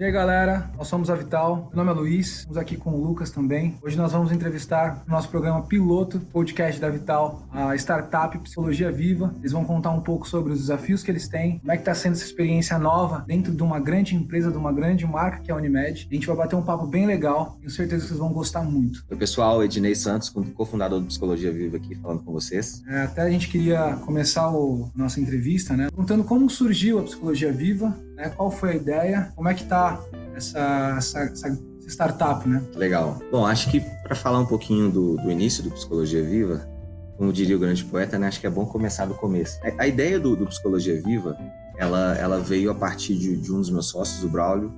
E aí, galera, nós somos a Vital. Meu nome é Luiz, estamos aqui com o Lucas também. Hoje nós vamos entrevistar o nosso programa piloto, podcast da Vital, a startup Psicologia Viva. Eles vão contar um pouco sobre os desafios que eles têm, como é que está sendo essa experiência nova dentro de uma grande empresa, de uma grande marca que é a Unimed. A gente vai bater um papo bem legal, tenho certeza que vocês vão gostar muito. Oi, pessoal, Ednei Santos, cofundador do Psicologia Viva aqui, falando com vocês. É, até a gente queria começar a nossa entrevista, né, perguntando como surgiu a Psicologia Viva, né, qual foi a ideia, como é que está essa, essa, essa startup, né? Legal. Bom, acho que para falar um pouquinho do, do, início do Psicologia Viva, como diria o grande poeta, né, acho que é bom começar do começo. A, a ideia do, do, Psicologia Viva, ela, ela veio a partir de, de, um dos meus sócios, o Braulio.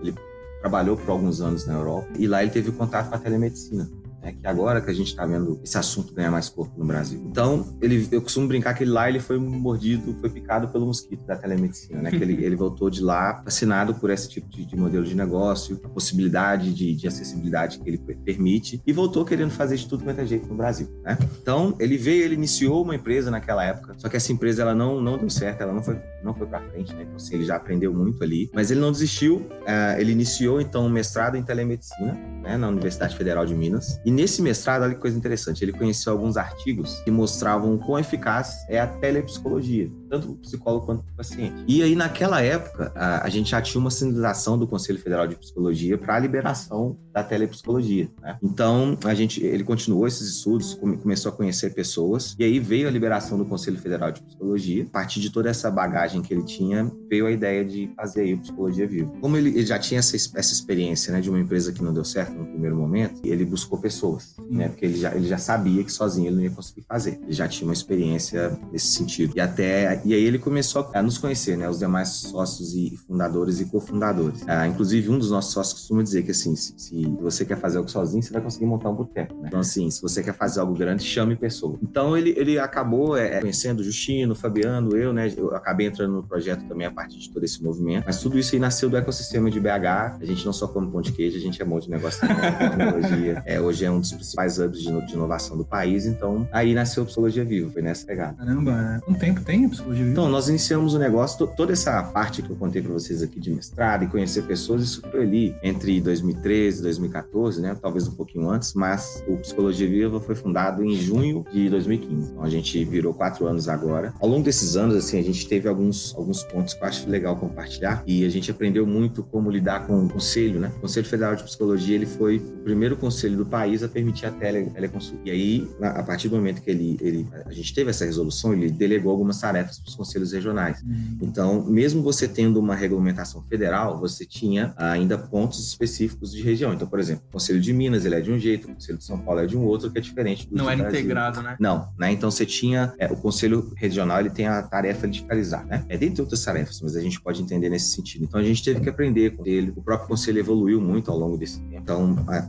Ele trabalhou por alguns anos na Europa e lá ele teve contato com a telemedicina né, que agora que a gente está vendo esse assunto ganhar mais corpo no Brasil. Então, ele, eu costumo brincar que ele lá ele foi mordido, foi picado pelo mosquito da telemedicina, né? que ele, ele voltou de lá fascinado por esse tipo de, de modelo de negócio, a possibilidade de, de, acessibilidade que ele permite e voltou querendo fazer de tudo quanto é jeito no Brasil, né? Então, ele veio, ele iniciou uma empresa naquela época, só que essa empresa ela não, não deu certo, ela não foi, não foi para frente, né? Então, assim, ele já aprendeu muito ali, mas ele não desistiu, uh, ele iniciou então um mestrado em telemedicina, né, na Universidade Federal de Minas, e nesse mestrado, olha que coisa interessante, ele conheceu alguns artigos que mostravam quão eficaz é a telepsicologia, tanto para o psicólogo quanto para o paciente. E aí, naquela época, a, a, gente já tinha uma sinalização do Conselho Federal de Psicologia para a liberação da telepsicologia. Né? Então, a gente, ele continuou esses estudos, come, começou a conhecer pessoas, e aí veio a liberação do Conselho Federal de Psicologia. A partir de toda essa bagagem que ele tinha, veio a ideia de fazer aí o Psicologia Viva. Como ele, ele já tinha essa, essa experiência né, de uma empresa que não deu certo no primeiro momento, ele buscou pessoas pessoas, né? Porque ele já, ele já sabia que sozinho ele não ia conseguir fazer. Ele já tinha uma experiência nesse sentido. E até e aí ele começou a nos conhecer, né? Os demais sócios e fundadores e cofundadores. Ah, inclusive um dos nossos sócios costuma dizer que assim, se, se, você quer fazer algo sozinho, você vai conseguir montar um boteco, né? Então assim, se você quer fazer algo grande, chame pessoa. Então ele, ele acabou é, conhecendo o Justino, o Fabiano, eu, né? Eu acabei entrando no projeto também a partir de todo esse movimento. Mas tudo isso aí nasceu do ecossistema de BH. A gente não só come pão de queijo, a gente é bom de negócio tecnologia. É, hoje é um dos principais hubs de, de, inovação do país. Então, aí nasceu a Psicologia Viva, foi nessa pegada. Caramba, quanto tempo tem a Psicologia Viva? Então, nós iniciamos o negócio, toda essa parte que eu contei para vocês aqui de mestrado e conhecer pessoas, isso foi ali entre 2013 e 2014, né? Talvez um pouquinho antes, mas o Psicologia Viva foi fundado em junho de 2015. Então, a gente virou quatro anos agora. Ao longo desses anos, assim, a gente teve alguns, alguns pontos que eu acho legal compartilhar e a gente aprendeu muito como lidar com o conselho, né? O Conselho Federal de Psicologia, ele foi o primeiro conselho do país a permitir a tele, teleconsulta. E aí, a partir do momento que ele, ele, a gente teve essa resolução, ele delegou algumas tarefas para os conselhos regionais. Uhum. Então, mesmo você tendo uma regulamentação federal, você tinha ainda pontos específicos de região. Então, por exemplo, o Conselho de Minas ele é de um jeito, o Conselho de São Paulo é de um outro, que é diferente do Não é integrado, né? Não, né? Então você tinha é, o Conselho Regional, ele tem a tarefa de fiscalizar, né? É dentre outras tarefas, mas a gente pode entender nesse sentido. Então a gente teve que aprender com ele. O próprio conselho evoluiu muito ao longo desse tempo. Então,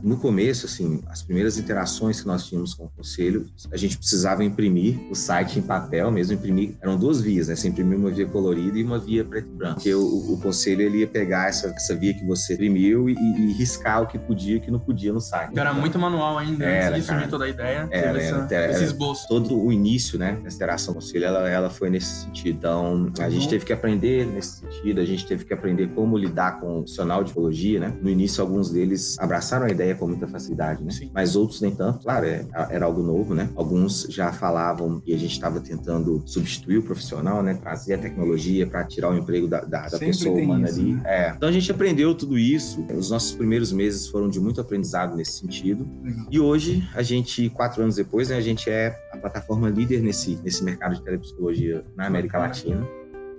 no começo, assim, as primeiras interações que nós tínhamos com o conselho, a gente precisava imprimir o site em papel mesmo, imprimir, eram duas vias, né? Você imprimia uma via colorida e uma via preto e branco. Porque o, o conselho ele ia pegar essa, essa via que você imprimiu e, e, riscar o que podia e o que não podia no site. Então, era muito manual ainda, era, antes de surgir toda a ideia, era, essa, era, esse esboço. Todo o início, né, dessa interação com o conselho, ela, ela foi nesse sentido. Então, a gente uhum. teve que aprender nesse sentido, a gente teve que aprender como lidar com o profissional de psicologia, né? No início, alguns deles abraçaram a ideia com muita facilidade, né? Sim. Mas outros nem tanto. Claro, é, era algo novo, né? Alguns já falavam e a gente estava tentando substituir o profissional, né? Trazer a tecnologia para tirar o emprego da, da, da pessoa humana isso, ali. Né? É. Então a gente aprendeu tudo isso. Os nossos primeiros meses foram de muito aprendizado nesse sentido. Legal. E hoje, a gente, quatro anos depois, né, a gente é a plataforma líder nesse, nesse mercado de telepsicologia na América Latina.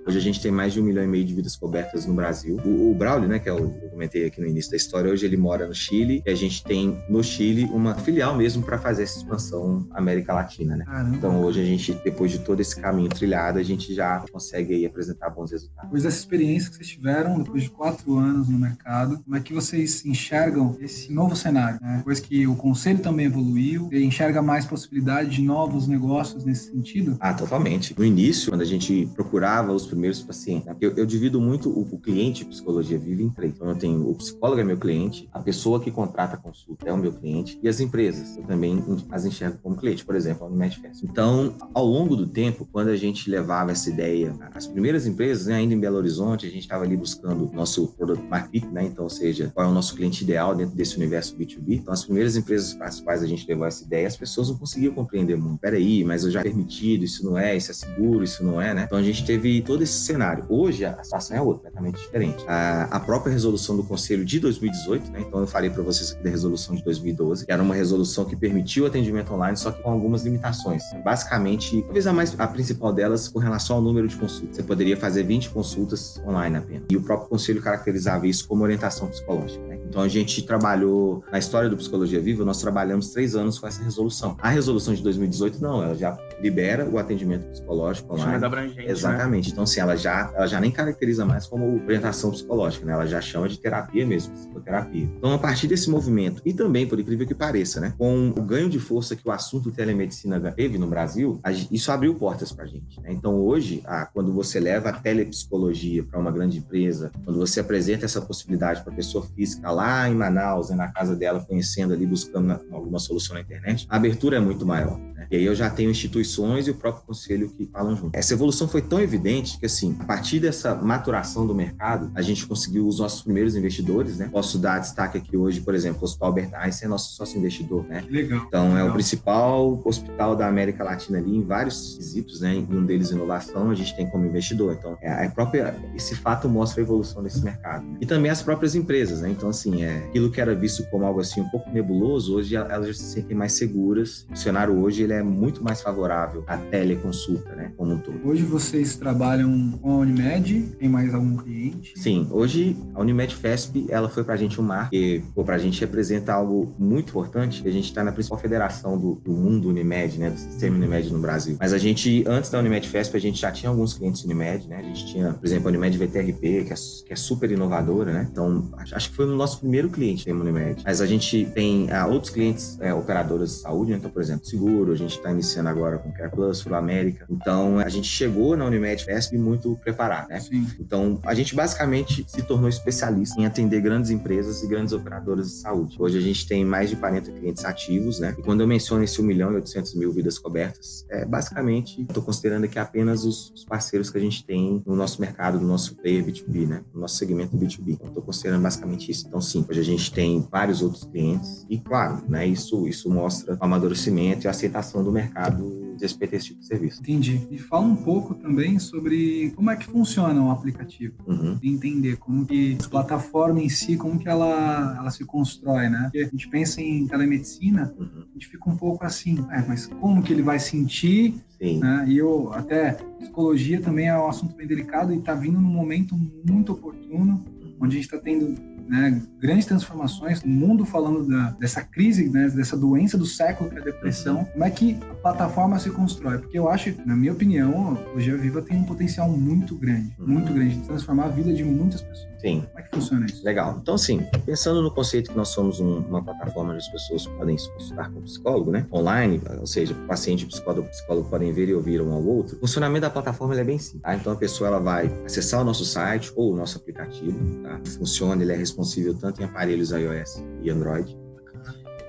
Hoje a gente tem mais de um milhão e meio de vidas cobertas no Brasil. O, o Braulio, né, que é o, eu comentei aqui no início da história, hoje ele mora no Chile e a gente tem no Chile uma filial mesmo para fazer essa expansão América Latina, né? Caramba. Então hoje a gente, depois de todo esse caminho trilhado, a gente já consegue aí apresentar bons resultados. Depois dessa experiência que vocês tiveram, depois de quatro anos no mercado, como é que vocês enxergam esse novo cenário? Né? Depois que o conselho também evoluiu, enxerga mais possibilidade de novos negócios nesse sentido? Ah, totalmente. No início, quando a gente procurava os primeiros pacientes. Né? Eu, eu, divido muito o, o cliente psicologia viva em três. Então, eu tenho o psicólogo é meu cliente, a pessoa que contrata a consulta é o meu cliente e as empresas. Eu também as enxergo como cliente, por exemplo, a Unimed. Então, ao longo do tempo, quando a gente levava essa ideia, as primeiras empresas, né, ainda em Belo Horizonte, a gente estava ali buscando nosso produto market, né? Então, ou seja, qual é o nosso cliente ideal dentro desse universo B2B. Então, as primeiras empresas para as quais a gente levou essa ideia, as pessoas não conseguiam compreender muito. Peraí, mas eu já permitido, isso não é, isso é seguro, isso não é, né? Então, a gente teve todo esse cenário. Hoje, a situação é outra, completamente diferente. A, a própria resolução do Conselho de 2018, né? Então, eu falei para vocês aqui da resolução de 2012, que era uma resolução que permitiu o atendimento online, só que com algumas limitações. Basicamente, talvez a, mais, a principal delas com relação ao número de consultas. Você poderia fazer 20 consultas online apenas. E o próprio Conselho caracterizava isso como orientação psicológica. Né? Então a gente trabalhou na história do Psicologia Viva, nós trabalhamos três anos com essa resolução. A resolução de 2018 não, ela já libera o atendimento psicológico online. Mais abrangente, né? Exatamente. Né? Então assim, ela já, ela já nem caracteriza mais como orientação psicológica, né? Ela já chama de terapia mesmo, psicoterapia. Então a partir desse movimento e também por incrível que pareça, né, com o ganho de força que o assunto telemedicina teve no Brasil, isso abriu portas para a gente. Né? Então hoje, quando você leva a telepsicologia para uma grande empresa, quando você apresenta essa possibilidade para pessoa física lá em Manaus, né, na casa dela, conhecendo ali, buscando alguma solução na internet, a abertura é muito maior. Né? E aí eu já tenho instituições e o próprio conselho que falam junto. Essa evolução foi tão evidente que, assim, a partir dessa maturação do mercado, a gente conseguiu os nossos primeiros investidores, né? Posso dar destaque aqui hoje, por exemplo, o Hospital Albert Einstein é nosso sócio investidor, né? Legal. Então, legal. é o principal hospital da América Latina ali em vários quesitos, né? Em um deles, inovação, a gente tem como investidor. Então, é, a própria, esse fato mostra a evolução desse mercado. Né? E também as próprias empresas, né? Então, assim, é, aquilo que era visto como algo assim um pouco nebuloso, hoje elas já se sentem mais seguras. O cenário hoje ele é muito mais favorável à teleconsulta, né, como um todo. Hoje vocês trabalham com a Unimed, tem mais algum cliente? Sim, hoje a Unimed FESP, ela foi pra gente um marco, que para a gente representa algo muito importante, a gente está na principal federação do, do, mundo Unimed, né, do sistema Unimed no Brasil. Mas a gente, antes da Unimed FESP, a gente já tinha alguns clientes Unimed, né, a gente tinha, por exemplo, a Unimed VTRP, que é, que é super inovadora, né, então acho que foi o nosso primeiro cliente tem Unimed. Mas a gente tem uh, outros clientes, é, operadoras de saúde, né? então, por exemplo, seguro, a gente está iniciando agora com Care Plus, Sul América. Então, a gente chegou na Unimed FESP muito preparado, né? Sim. Então, a gente basicamente se tornou especialista em atender grandes empresas e grandes operadoras de saúde. Hoje a gente tem mais de 40 clientes ativos, né? E quando eu menciono esse 1 milhão e 800 mil vidas cobertas, é basicamente, estou considerando aqui apenas os, os, parceiros que a gente tem no nosso mercado, no nosso player B2B, né? No nosso segmento B2B. Então, estou considerando basicamente isso. Então, sim, hoje a gente tem vários outros clientes e, claro, né, isso, isso mostra o amadurecimento e a aceitação do mercado respeito a esse tipo de serviço. Entendi. E fala um pouco também sobre como é que funciona o aplicativo. Uhum. Entender como que a plataforma em si, como que ela, ela se constrói, né? Porque a gente pensa em telemedicina, uhum. a gente fica um pouco assim, é, mas como que ele vai sentir Sim. Né? E eu, até, psicologia também é um assunto bem delicado e está vindo num momento muito oportuno, uhum. onde a gente está tendo né, grandes transformações, o mundo falando da, dessa crise, né, dessa doença do século que é a depressão, uhum. como é que a plataforma se constrói? Porque eu acho, na minha opinião, a Psicologia Viva tem um potencial muito grande, uhum. muito grande, de transformar a vida de muitas pessoas. Sim. Como é que funciona isso? Legal. Então, sim, pensando no conceito que nós somos um, uma plataforma onde as pessoas podem se consultar com o psicólogo, né? Online, ou seja, o paciente e o psicólogo, o psicólogo podem ver e ouvir um ao outro. O funcionamento da plataforma é bem simples, tá? Então, a pessoa ela vai acessar o nosso site ou o nosso aplicativo, tá? Funciona, ele é responsível tanto em aparelhos iOS e Android.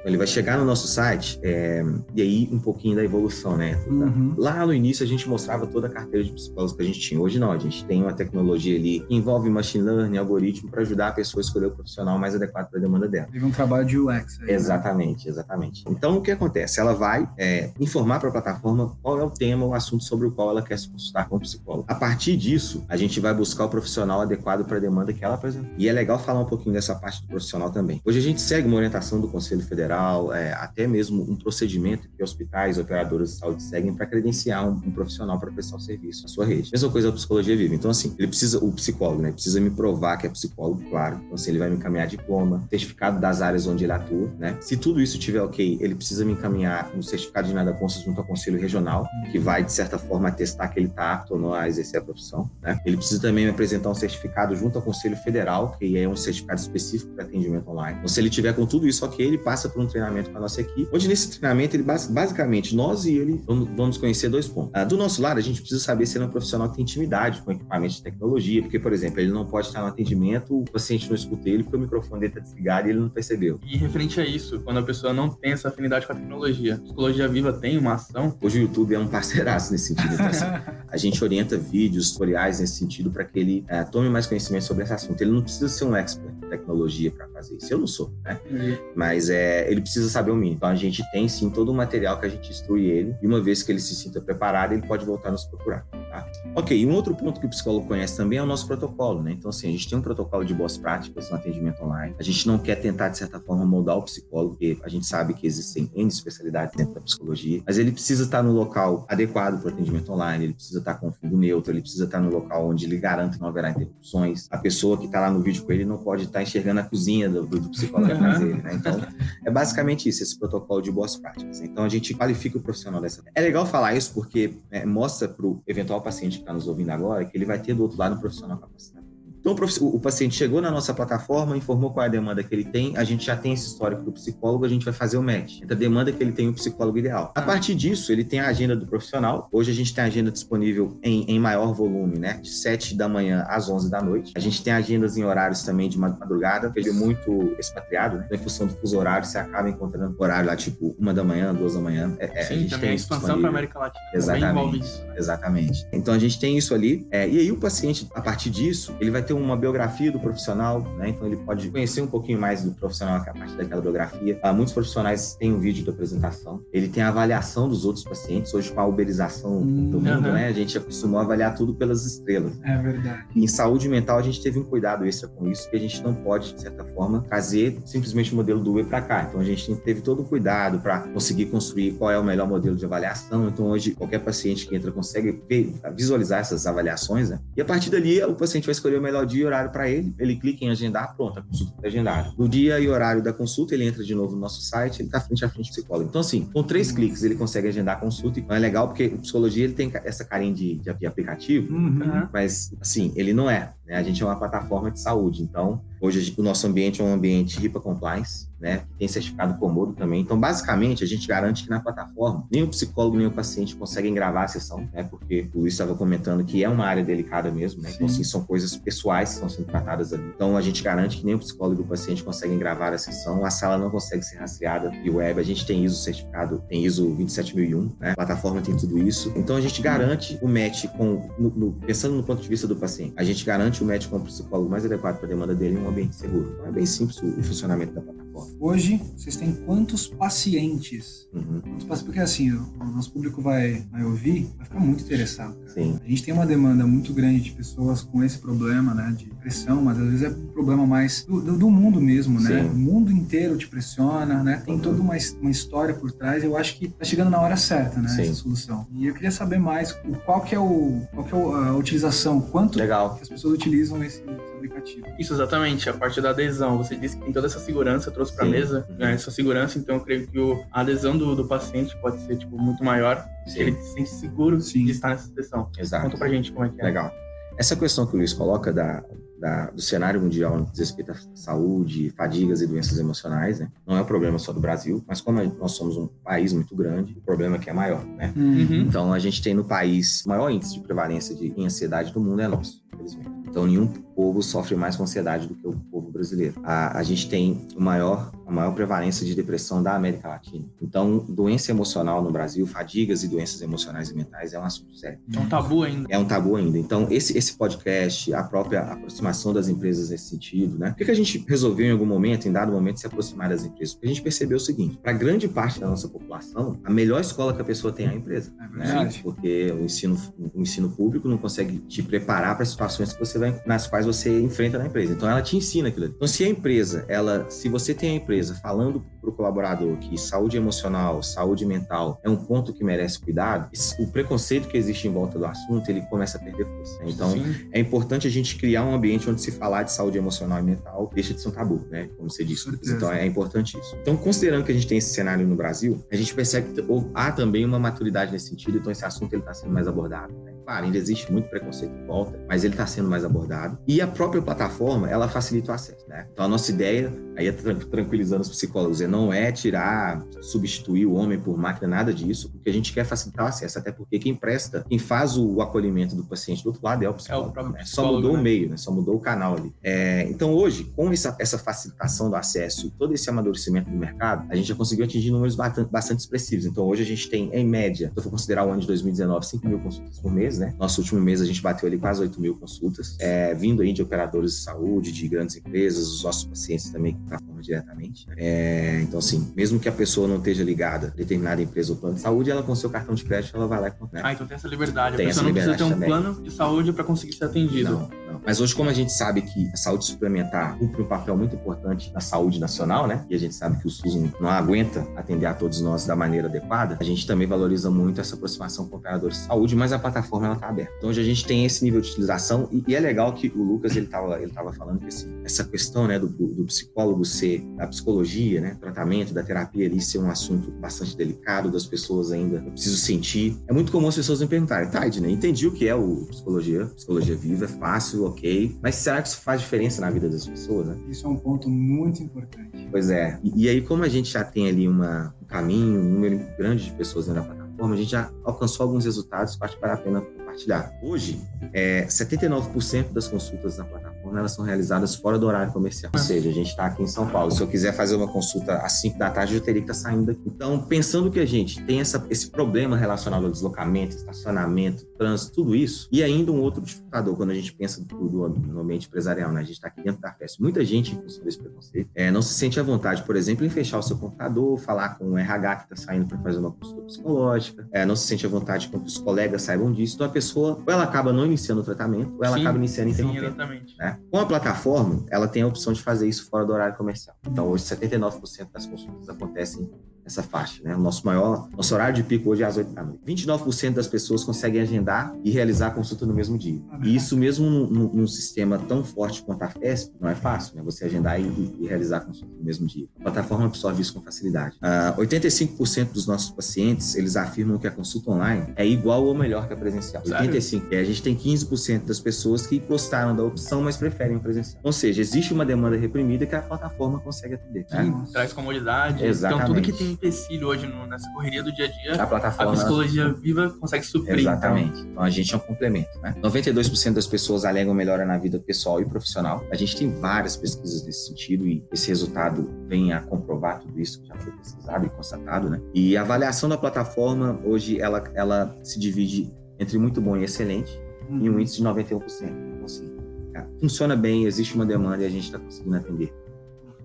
Ele vai chegar no nosso site é, e aí um pouquinho da evolução, né? Uhum. Lá no início a gente mostrava toda a carteira de psicólogos que a gente tinha. Hoje não, a gente tem uma tecnologia ali que envolve machine learning, algoritmo para ajudar a pessoa a escolher o profissional mais adequado para a demanda dela. Teve um trabalho de UX. Aí, né? exatamente, né? exatamente. Então o que acontece? Ela vai é, informar para a plataforma qual é o tema, o assunto sobre o qual ela quer se consultar com o psicólogo. A partir disso, a gente vai buscar o profissional adequado para a demanda que ela apresenta. E é legal falar um pouquinho dessa parte do profissional também. Hoje a gente segue uma orientação do Conselho Federal, é, até mesmo um procedimento que hospitais, operadoras de saúde seguem para credenciar um, um profissional para prestar o serviço na sua rede. Mesma coisa a psicologia viva. Então, assim, ele precisa, o psicólogo, né, precisa me provar que é psicólogo, claro. Então, assim, ele vai me encaminhar diploma, certificado das áreas onde ele atua, né? Se tudo isso estiver ok, ele precisa me encaminhar um certificado de nada consta junto ao conselho regional, que vai, de certa forma, atestar que ele está apto ou não a exercer a profissão, né? Ele precisa também me apresentar um certificado junto ao conselho federal, que é um certificado específico para atendimento online. Então, se ele tiver com tudo isso ok, ele passa para um treinamento com a nossa equipe, onde nesse treinamento, ele basicamente, nós e ele vamos conhecer dois pontos. Ah, do nosso lado, a gente precisa saber se ele é um profissional que tem intimidade com equipamento de tecnologia, porque, por exemplo, ele não pode estar no atendimento, o paciente não escuta ele porque o microfone dele está desligado e ele não percebeu. E referente a isso, quando a pessoa não tem essa afinidade com a tecnologia, a Psicologia Viva tem uma ação? Hoje o YouTube é um parceiraço nesse sentido. Então, assim, a gente orienta vídeos, tutoriais nesse sentido para que ele é, tome mais conhecimento sobre esse assunto. Ele não precisa ser um expert em tecnologia para fazer isso. Eu não sou, né? Uhum. Mas é, ele precisa saber o mínimo. Então a gente tem sim todo o material que a gente instrui ele. E uma vez que ele se sinta preparado, ele pode voltar a nos procurar. Tá? Ok, e um outro ponto que o psicólogo conhece também é o nosso protocolo, né? Então, assim, a gente tem um protocolo de boas práticas no atendimento online. A gente não quer tentar, de certa forma, moldar o psicólogo, porque a gente sabe que existem N especialidades dentro da psicologia, mas ele precisa estar no local adequado para o atendimento online, ele precisa estar com fundo neutro, ele precisa estar no local onde ele garante que não haverá interrupções. A pessoa que está lá no vídeo com ele não pode estar enxergando a cozinha do, do psicólogo dele, né? Então, é basicamente isso, esse protocolo de boas práticas. Então, a gente qualifica o profissional dessa. É legal falar isso porque é, mostra para o eventual paciente que está nos ouvindo agora que ele vai ter do outro lado um profissional capacitado. Então, o, paciente chegou na nossa plataforma, informou qual é a demanda que ele tem, a gente já tem esse histórico do psicólogo, a gente vai fazer o match entre a demanda que ele tem e o psicólogo ideal. A ah. partir disso, ele tem a agenda do profissional. Hoje a gente tem a agenda disponível em, em maior volume, né? De 7 da manhã às 11 da noite. A gente tem agendas em horários também de madrugada, porque é muito expatriado, né? Então, em função do fuso horário, você acaba encontrando horário lá, tipo, uma da manhã, duas da manhã. É, é Sim, a gente também tem a expansão para América Latina Exatamente. Isso, né? Exatamente. Então, a gente tem isso ali. É, e aí, o paciente, a partir disso, ele vai ter uma biografia do profissional, né? Então ele pode conhecer um pouquinho mais do profissional a partir daquela biografia. Ah, muitos profissionais têm um vídeo de apresentação. Ele tem a avaliação dos outros pacientes. Hoje, com a uberização hum, do mundo, uhum. né? A gente acostumou a avaliar tudo pelas estrelas. É verdade. E em saúde mental, a gente teve um cuidado extra com isso, que a gente não pode, de certa forma, trazer simplesmente o modelo do Uber para cá. Então a gente teve todo o cuidado para conseguir construir qual é o melhor modelo de avaliação. Então hoje, qualquer paciente que entra consegue ver, visualizar essas avaliações, né? E a partir dali, o paciente vai escolher o melhor dia e horário para ele ele, ele clica em agendar, pronto, a consulta está agendada. No dia e horário da consulta, ele entra de novo no nosso site, ele está frente a frente do psicólogo. Então, assim, com três cliques ele consegue agendar a consulta. Então é legal porque o psicologia ele tem essa carinha de, de aplicativo, uhum. mas assim, ele não é. Né? A gente é uma plataforma de saúde, então hoje o nosso ambiente é um ambiente HIPAA compliance, né? Que tem certificado Comodo também. Então, basicamente, a gente garante que na plataforma nem o psicólogo nem o paciente conseguem gravar a sessão, né? Porque o Luiz estava comentando que é uma área delicada mesmo, né? Então, assim, são coisas pessoais que estão sendo tratadas ali. Então, a gente garante que nem o psicólogo e o paciente conseguem gravar a sessão, a sala não consegue ser rastreada e web. A gente tem ISO certificado, tem ISO 27001, né? A plataforma tem tudo isso. Então, a gente garante o match com, no, no, pensando no ponto de vista do paciente, a gente garante o match com o psicólogo mais adequado para a demanda dele em um ambiente seguro. Então, é bem simples o funcionamento da plataforma. Hoje, vocês têm quantos pacientes? Uhum. Quantos pacientes? Porque assim, o nosso público vai, vai ouvir, vai ficar muito interessado. Sim. A gente tem uma demanda muito grande de pessoas com esse problema, né, de pressão, mas às vezes é um problema mais do, do, do mundo mesmo, né? Sim. O mundo inteiro te pressiona, né? Tem uhum. toda uma, uma história por trás. Eu acho que tá chegando na hora certa, né, Sim. essa solução. E eu queria saber mais qual que é o qual que é a utilização, quanto Legal. que as pessoas utilizam esse aplicativo. Isso, exatamente. A parte da adesão. Você disse que tem toda essa segurança, trouxe para a mesa uhum. né, essa segurança, então eu creio que o, a adesão do, do paciente pode ser tipo, muito maior se ele se sente seguro Sim. de estar nessa sessão. Exato. Conta pra gente como é que é. Legal. Essa questão que o Luiz coloca da, da, do cenário mundial no que diz respeito à saúde, fadigas e doenças emocionais, né? Não é um problema só do Brasil, mas como nós somos um país muito grande, o problema aqui é maior, né? Uhum. Então, a gente tem no país o maior índice de prevalência de ansiedade do mundo é nosso, infelizmente. Então, nenhum povo sofre mais com ansiedade do que o povo brasileiro. A, a gente tem o maior, a maior prevalência de depressão da América Latina. Então, doença emocional no Brasil, fadigas e doenças emocionais e mentais é um assunto sério. É um tabu ainda. É um tabu ainda. Então, esse, esse podcast, a própria aproximação das empresas nesse sentido, né? Por que, que a gente resolveu em algum momento, em dado momento, se aproximar das empresas? Porque a gente percebeu o seguinte, para grande parte da nossa população, a melhor escola que a pessoa tem é a empresa. É né? Porque o ensino, o ensino público não consegue te preparar para situações que você vai, nas quais você enfrenta na empresa. Então ela te ensina aquilo. Então se a empresa, ela, se você tem a empresa falando para o colaborador que saúde emocional, saúde mental é um ponto que merece cuidado, o preconceito que existe em volta do assunto ele começa a perder força. Então Sim. é importante a gente criar um ambiente onde se falar de saúde emocional e mental deixa de ser um tabu, né? Como você disse. Então é importante isso. Então considerando que a gente tem esse cenário no Brasil, a gente percebe que há também uma maturidade nesse sentido. Então esse assunto ele está sendo mais abordado. Né? Claro, ainda existe muito preconceito em volta, mas ele está sendo mais abordado. E a própria plataforma, ela facilita o acesso, né? Então a nossa ideia, aí é tranquilizando os psicólogos, é não é tirar, substituir o homem por máquina, nada disso, porque a gente quer facilitar o acesso, até porque quem presta, quem faz o acolhimento do paciente do outro lado é o psicólogo. É o próprio psicólogo Só mudou né? o meio, né? Só mudou o canal ali. É, então hoje, com essa, essa facilitação do acesso e todo esse amadurecimento do mercado, a gente já conseguiu atingir números bastante, bastante expressivos. Então hoje a gente tem, em média, se eu for considerar o ano de 2019, 5 mil consultas por mês, né? Nosso último mês a gente bateu ali quase 8 mil consultas, é, vindo aí de operadores de saúde, de grandes empresas, os nossos pacientes também que tratam diretamente. Né? É, então, assim, mesmo que a pessoa não esteja ligada a determinada empresa ou plano de saúde, ela com seu cartão de crédito, ela vai lá e contrata. Ah, então tem essa liberdade. Tem a pessoa não precisa ter um também. plano de saúde para conseguir ser atendido. Não, não. Mas hoje, como a gente sabe que a saúde suplementar cumpre um papel muito importante na saúde nacional, né? E a gente sabe que o SUS não aguenta atender a todos nós da maneira adequada, a gente também valoriza muito essa aproximação com operadores de saúde, mas a plataforma ela está aberta. Então hoje a gente tem esse nível de utilização e, e é legal que o Lucas ele estava ele tava falando que assim, essa questão né, do, do psicólogo ser, da psicologia, né, tratamento, da terapia ali ser um assunto bastante delicado, das pessoas ainda eu preciso sentir. É muito comum as pessoas me perguntarem, tá, Edna, entendi o que é o psicologia, psicologia viva, é fácil, ok, mas será que isso faz diferença na vida das pessoas? Né? Isso é um ponto muito importante. Pois é. E, e aí, como a gente já tem ali uma, um caminho, um número grande de pessoas dentro da plataforma, a gente já alcançou alguns resultados acho que vale a pena compartilhar. Hoje, é, 79% das consultas na plataforma elas são realizadas fora do horário comercial. Ou seja, a gente está aqui em São Paulo. Se eu quiser fazer uma consulta às 5 da tarde, eu teria que estar tá saindo daqui. Então, pensando que a gente tem essa, esse problema relacionado ao deslocamento, estacionamento, trânsito, tudo isso, e ainda um outro dificultador, quando a gente pensa tudo no ambiente empresarial, né? A gente está aqui dentro da festa. Muita gente, função desse preconceito, é, não se sente à vontade, por exemplo, em fechar o seu computador, falar com o RH que está saindo para fazer uma consulta psicológica, é, não se sente à vontade com que os colegas saibam disso. Então, a pessoa, ou ela acaba não iniciando o tratamento, ou ela sim, acaba iniciando e. Sim, exatamente. Né? Com a plataforma, ela tem a opção de fazer isso fora do horário comercial. Então, hoje, 79% das consultas acontecem essa faixa, né? O nosso maior, nosso horário de pico hoje é às 8 da noite. 29% das pessoas conseguem agendar e realizar a consulta no mesmo dia. E isso mesmo num, num sistema tão forte quanto a FESP, não é fácil, né? Você agendar e, e, realizar a consulta no mesmo dia. A plataforma absorve isso com facilidade. Uh, ah, 85% dos nossos pacientes, eles afirmam que a consulta online é igual ou melhor que a presencial. Sério? 85%. E a gente tem 15% das pessoas que gostaram da opção, mas preferem o presencial. Ou seja, existe uma demanda reprimida que a plataforma consegue atender. Né? Traz comodidade. Exatamente. Então, tudo que tem empecilho hoje no, nessa correria do dia a dia, a, plataforma, a psicologia viva consegue suprir. Exatamente. Então. então a gente é um complemento. Né? 92% das pessoas alegam melhora na vida pessoal e profissional. A gente tem várias pesquisas nesse sentido e esse resultado vem a comprovar tudo isso que já foi pesquisado e constatado. Né? E a avaliação da plataforma hoje ela, ela se divide entre muito bom e excelente hum. em um índice de 91%. Então, assim, funciona bem, existe uma demanda e a gente está conseguindo atender.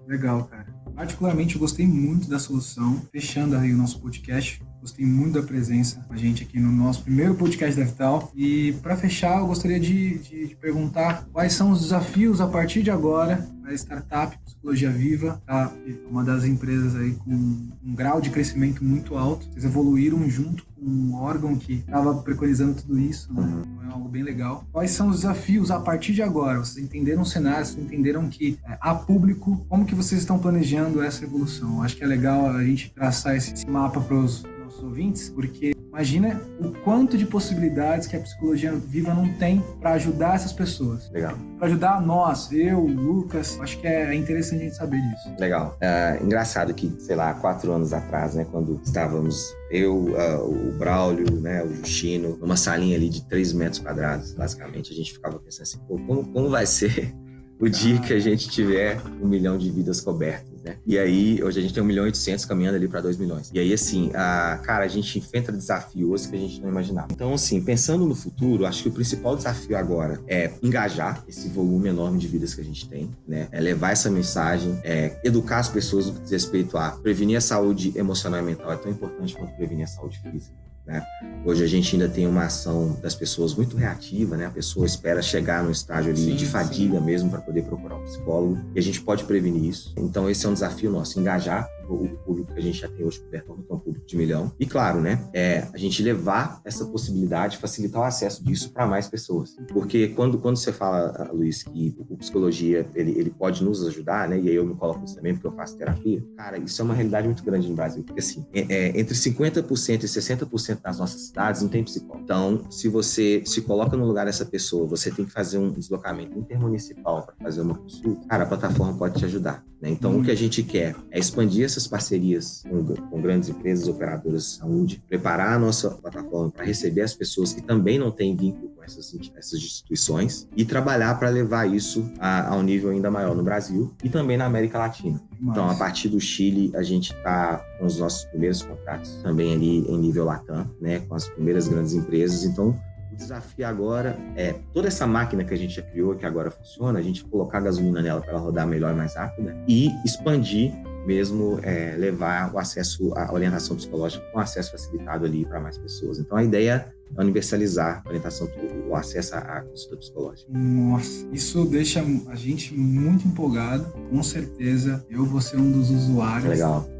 Legal, cara. Particularmente, eu gostei muito da solução. Fechando aí o nosso podcast, gostei muito da presença com a gente aqui no nosso primeiro podcast da Vital. E para fechar, eu gostaria de, de, de, perguntar quais são os desafios a partir de agora para a startup Psicologia Viva, tá? uma das empresas aí com um grau de crescimento muito alto. Vocês evoluíram junto um órgão que estava preconizando tudo isso, né? É algo bem legal. Quais são os desafios a partir de agora? Vocês entenderam o cenário, vocês entenderam que é, há público, como que vocês estão planejando essa evolução? Acho que é legal a gente traçar esse mapa para os nossos ouvintes, porque Imagina o quanto de possibilidades que a psicologia viva não tem para ajudar essas pessoas. Legal. Para ajudar nós, eu, Lucas. Acho que é interessante a gente saber disso. Legal. É, engraçado que, sei lá, quatro anos atrás, né, quando estávamos eu, uh, o Braulio, né, o Justino, numa salinha ali de 3 metros quadrados, basicamente, a gente ficava pensando assim, pô, como, como vai ser o dia que a gente tiver um milhão de vidas cobertas? Né? E aí, hoje a gente tem 1 milhão e 800 caminhando ali para 2 milhões. E aí, assim, a, cara, a gente enfrenta desafios que a gente não imaginava. Então, assim, pensando no futuro, acho que o principal desafio agora é engajar esse volume enorme de vidas que a gente tem, né? É levar essa mensagem, é educar as pessoas no que diz respeito a prevenir a saúde emocional e mental é tão importante quanto prevenir a saúde física. Né? Hoje a gente ainda tem uma ação das pessoas muito reativa, né? A pessoa espera chegar no estágio ali sim, de fadiga sim. mesmo para poder procurar psicólogo e a gente pode prevenir isso. Então esse é um desafio nosso, engajar o público que a gente já tem hoje coberto, que é um público de milhão. E claro, né, é a gente levar essa possibilidade, facilitar o acesso disso para mais pessoas. Porque quando, quando você fala, Luiz, que o psicologia ele, ele pode nos ajudar, né, e aí eu me coloco isso também porque eu faço terapia, cara, isso é uma realidade muito grande no Brasil. Porque assim, é, é, entre 50% e 60% das nossas cidades não tem psicólogo. Então, se você se coloca no lugar dessa pessoa, você tem que fazer um deslocamento intermunicipal para fazer uma consulta, cara, a plataforma pode te ajudar. Né? Então, o que a gente quer é expandir essas parcerias com, com grandes empresas operadoras de saúde, preparar a nossa plataforma para receber as pessoas que também não têm vínculo com essas, essas instituições e trabalhar para levar isso a, a, um nível ainda maior no Brasil e também na América Latina. Mas... Então, a partir do Chile, a gente está com os nossos primeiros contratos também ali em nível Latam, né, com as primeiras grandes empresas. Então, desafio agora é toda essa máquina que a gente já criou, que agora funciona, a gente colocar gasolina nela para ela rodar melhor e mais rápida e expandir mesmo é, levar o acesso à orientação psicológica com acesso facilitado ali para mais pessoas. Então a ideia é universalizar a orientação, o acesso à consulta psicológica. Nossa, isso deixa a gente muito empolgado. Com certeza, eu vou ser um dos usuários. Legal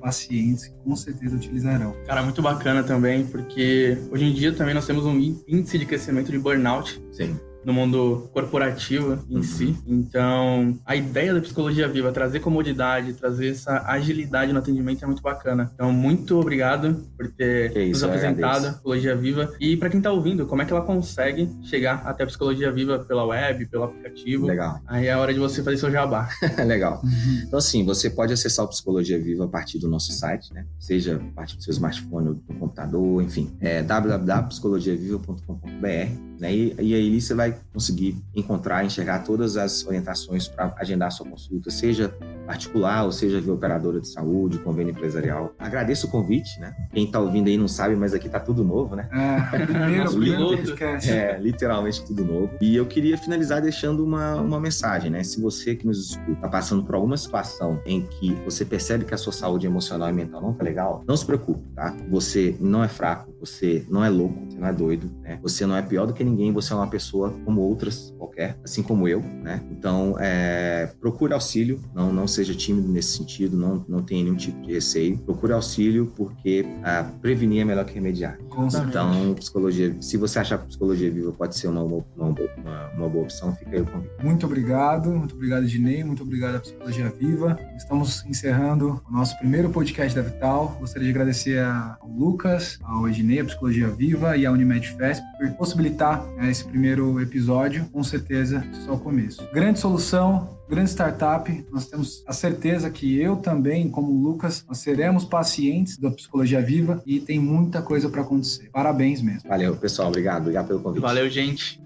pacientes que com certeza utilizarão. Cara, muito bacana também, porque hoje em dia também nós temos um índice de crescimento de burnout. Sim no mundo corporativo em uhum. si. Então, a ideia da psicologia viva, trazer comodidade, trazer essa agilidade no atendimento é muito bacana. Então, muito obrigado por ter que nos isso, apresentado a Psicologia Viva. E para quem está ouvindo, como é que ela consegue chegar até a Psicologia Viva pela web, pelo aplicativo? Legal. Aí é a hora de você fazer seu jabá. Legal. Uhum. Então, assim, você pode acessar o Psicologia Viva a partir do nosso site, né? Seja a partir do seu smartphone ou do computador, enfim. É www.psicologiaviva.com.br né? E, e aí você vai conseguir encontrar, enxergar todas as orientações para agendar sua consulta, seja particular ou seja via operadora de saúde, convênio empresarial. Agradeço o convite, né? Quem está ouvindo aí não sabe, mas aqui tá tudo novo, né? É, primeiro, primeiro É, literalmente tudo novo. E eu queria finalizar deixando uma, uma mensagem, né? Se você que nos escuta está passando por alguma situação em que você percebe que a sua saúde emocional e mental não tá legal, não se preocupe, tá? Você não é fraco, você não é louco, você não é doido, né? Você não é pior do que ninguém, você é uma pessoa como outras qualquer, assim como eu, né? Então, é, procure auxílio, não, não seja tímido nesse sentido, não, não tenha nenhum tipo de receio. Procure auxílio porque ah, prevenir é melhor que remediar. então, psicologia, se você achar que psicologia viva pode ser uma, uma, uma, uma boa opção, fica aí o convite. Muito obrigado, muito obrigado, Dinei, muito obrigado à Psicologia Viva. Estamos encerrando o nosso primeiro podcast da Vital. Gostaria de agradecer ao Lucas, ao Ednei, a Psicologia Viva e à Unimed Fest por possibilitar né, esse primeiro episódio. Com certeza, só o começo. Grande solução, grande startup. Nós temos a certeza que eu também, como o Lucas, nós seremos pacientes da Psicologia Viva e tem muita coisa para acontecer. Parabéns mesmo. Valeu, pessoal. Obrigado. Obrigado pelo convite. Valeu, gente.